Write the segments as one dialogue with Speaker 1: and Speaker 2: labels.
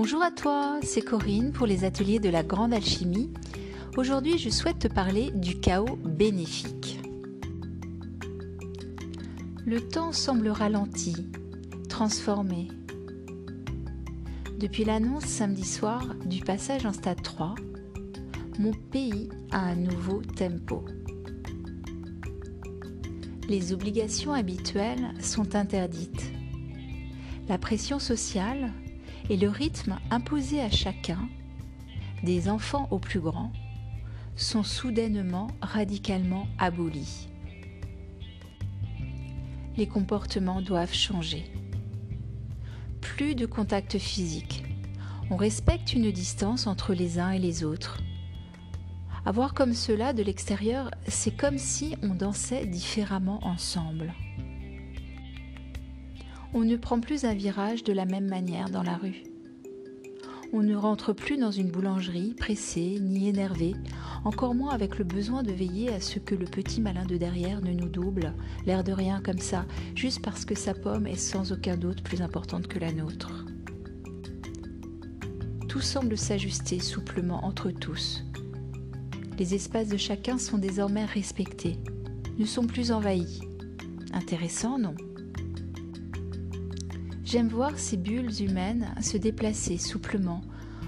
Speaker 1: Bonjour à toi, c'est Corinne pour les ateliers de la grande alchimie. Aujourd'hui, je souhaite te parler du chaos bénéfique. Le temps semble ralenti, transformé. Depuis l'annonce samedi soir du passage en stade 3, mon pays a un nouveau tempo. Les obligations habituelles sont interdites. La pression sociale, et le rythme imposé à chacun, des enfants aux plus grands, sont soudainement radicalement abolis. Les comportements doivent changer. Plus de contact physique. On respecte une distance entre les uns et les autres. Avoir comme cela de l'extérieur, c'est comme si on dansait différemment ensemble on ne prend plus un virage de la même manière dans la rue. On ne rentre plus dans une boulangerie pressé ni énervé, encore moins avec le besoin de veiller à ce que le petit malin de derrière ne nous double, l'air de rien comme ça, juste parce que sa pomme est sans aucun doute plus importante que la nôtre. Tout semble s'ajuster souplement entre tous. Les espaces de chacun sont désormais respectés, ne sont plus envahis. Intéressant, non? J'aime voir ces bulles humaines se déplacer souplement,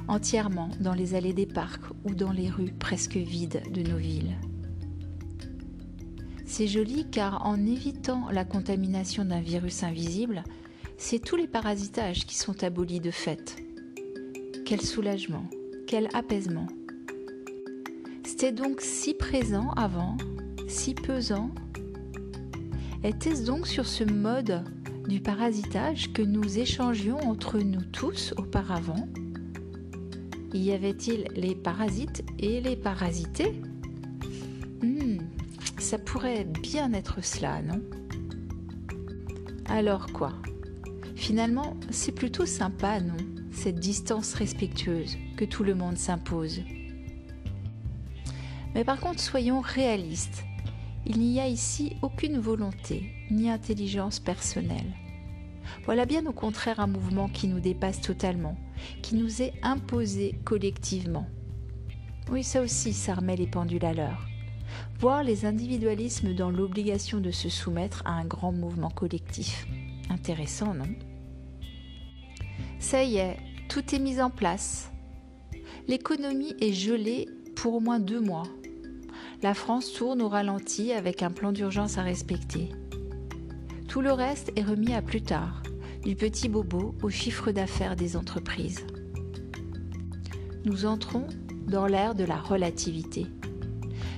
Speaker 1: entièrement dans les allées des parcs ou dans les rues presque vides de nos villes. C'est joli car en évitant la contamination d'un virus invisible, c'est tous les parasitages qui sont abolis de fait. Quel soulagement, quel apaisement. C'était donc si présent avant, si pesant. Était-ce donc sur ce mode du parasitage que nous échangions entre nous tous auparavant. Y avait-il les parasites et les parasités? Hmm, Ça pourrait bien être cela, non? Alors quoi? Finalement, c'est plutôt sympa, non? Cette distance respectueuse que tout le monde s'impose. Mais par contre, soyons réalistes. Il n'y a ici aucune volonté ni intelligence personnelle. Voilà bien au contraire un mouvement qui nous dépasse totalement, qui nous est imposé collectivement. Oui, ça aussi, ça remet les pendules à l'heure. Voir les individualismes dans l'obligation de se soumettre à un grand mouvement collectif. Intéressant, non? Ça y est, tout est mis en place. L'économie est gelée pour au moins deux mois la France tourne au ralenti avec un plan d'urgence à respecter. Tout le reste est remis à plus tard, du petit bobo au chiffre d'affaires des entreprises. Nous entrons dans l'ère de la relativité.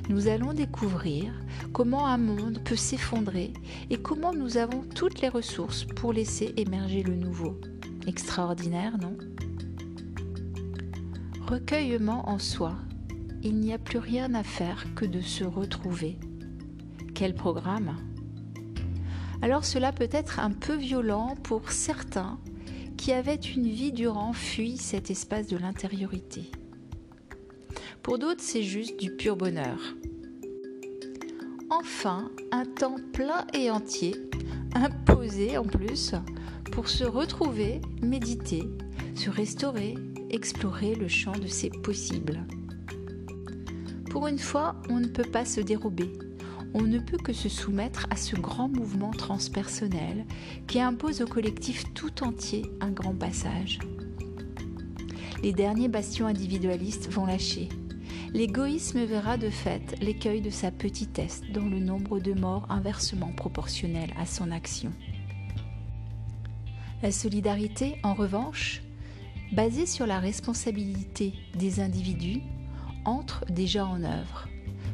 Speaker 1: Nous allons découvrir comment un monde peut s'effondrer et comment nous avons toutes les ressources pour laisser émerger le nouveau. Extraordinaire, non? Recueillement en soi il n'y a plus rien à faire que de se retrouver. Quel programme? Alors cela peut être un peu violent pour certains qui avaient une vie durant fui cet espace de l'intériorité. Pour d'autres, c'est juste du pur bonheur. Enfin, un temps plein et entier, imposé en plus, pour se retrouver, méditer, se restaurer, explorer le champ de ses possibles. Pour une fois, on ne peut pas se dérober. On ne peut que se soumettre à ce grand mouvement transpersonnel qui impose au collectif tout entier un grand passage. Les derniers bastions individualistes vont lâcher. L'égoïsme verra de fait l'écueil de sa petitesse dans le nombre de morts inversement proportionnel à son action. La solidarité, en revanche, basée sur la responsabilité des individus, entre déjà en œuvre,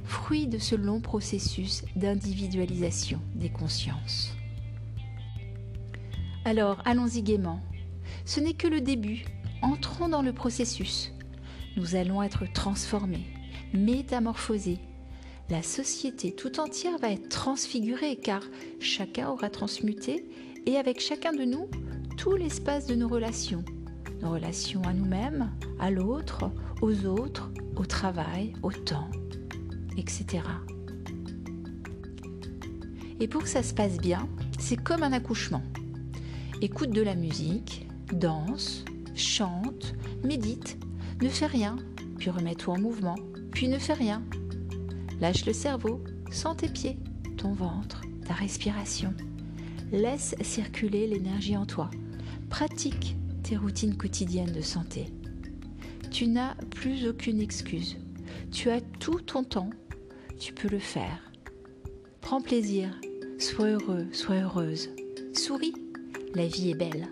Speaker 1: fruit de ce long processus d'individualisation des consciences. Alors, allons-y gaiement. Ce n'est que le début. Entrons dans le processus. Nous allons être transformés, métamorphosés. La société tout entière va être transfigurée car chacun aura transmuté et avec chacun de nous tout l'espace de nos relations, nos relations à nous-mêmes, à l'autre, aux autres, au travail, au temps, etc. Et pour que ça se passe bien, c'est comme un accouchement. Écoute de la musique, danse, chante, médite, ne fais rien, puis remets-toi en mouvement, puis ne fais rien. Lâche le cerveau, sens tes pieds, ton ventre, ta respiration. Laisse circuler l'énergie en toi. Pratique tes routines quotidiennes de santé. Tu n'as plus aucune excuse. Tu as tout ton temps. Tu peux le faire. Prends plaisir. Sois heureux, sois heureuse. Souris. La vie est belle.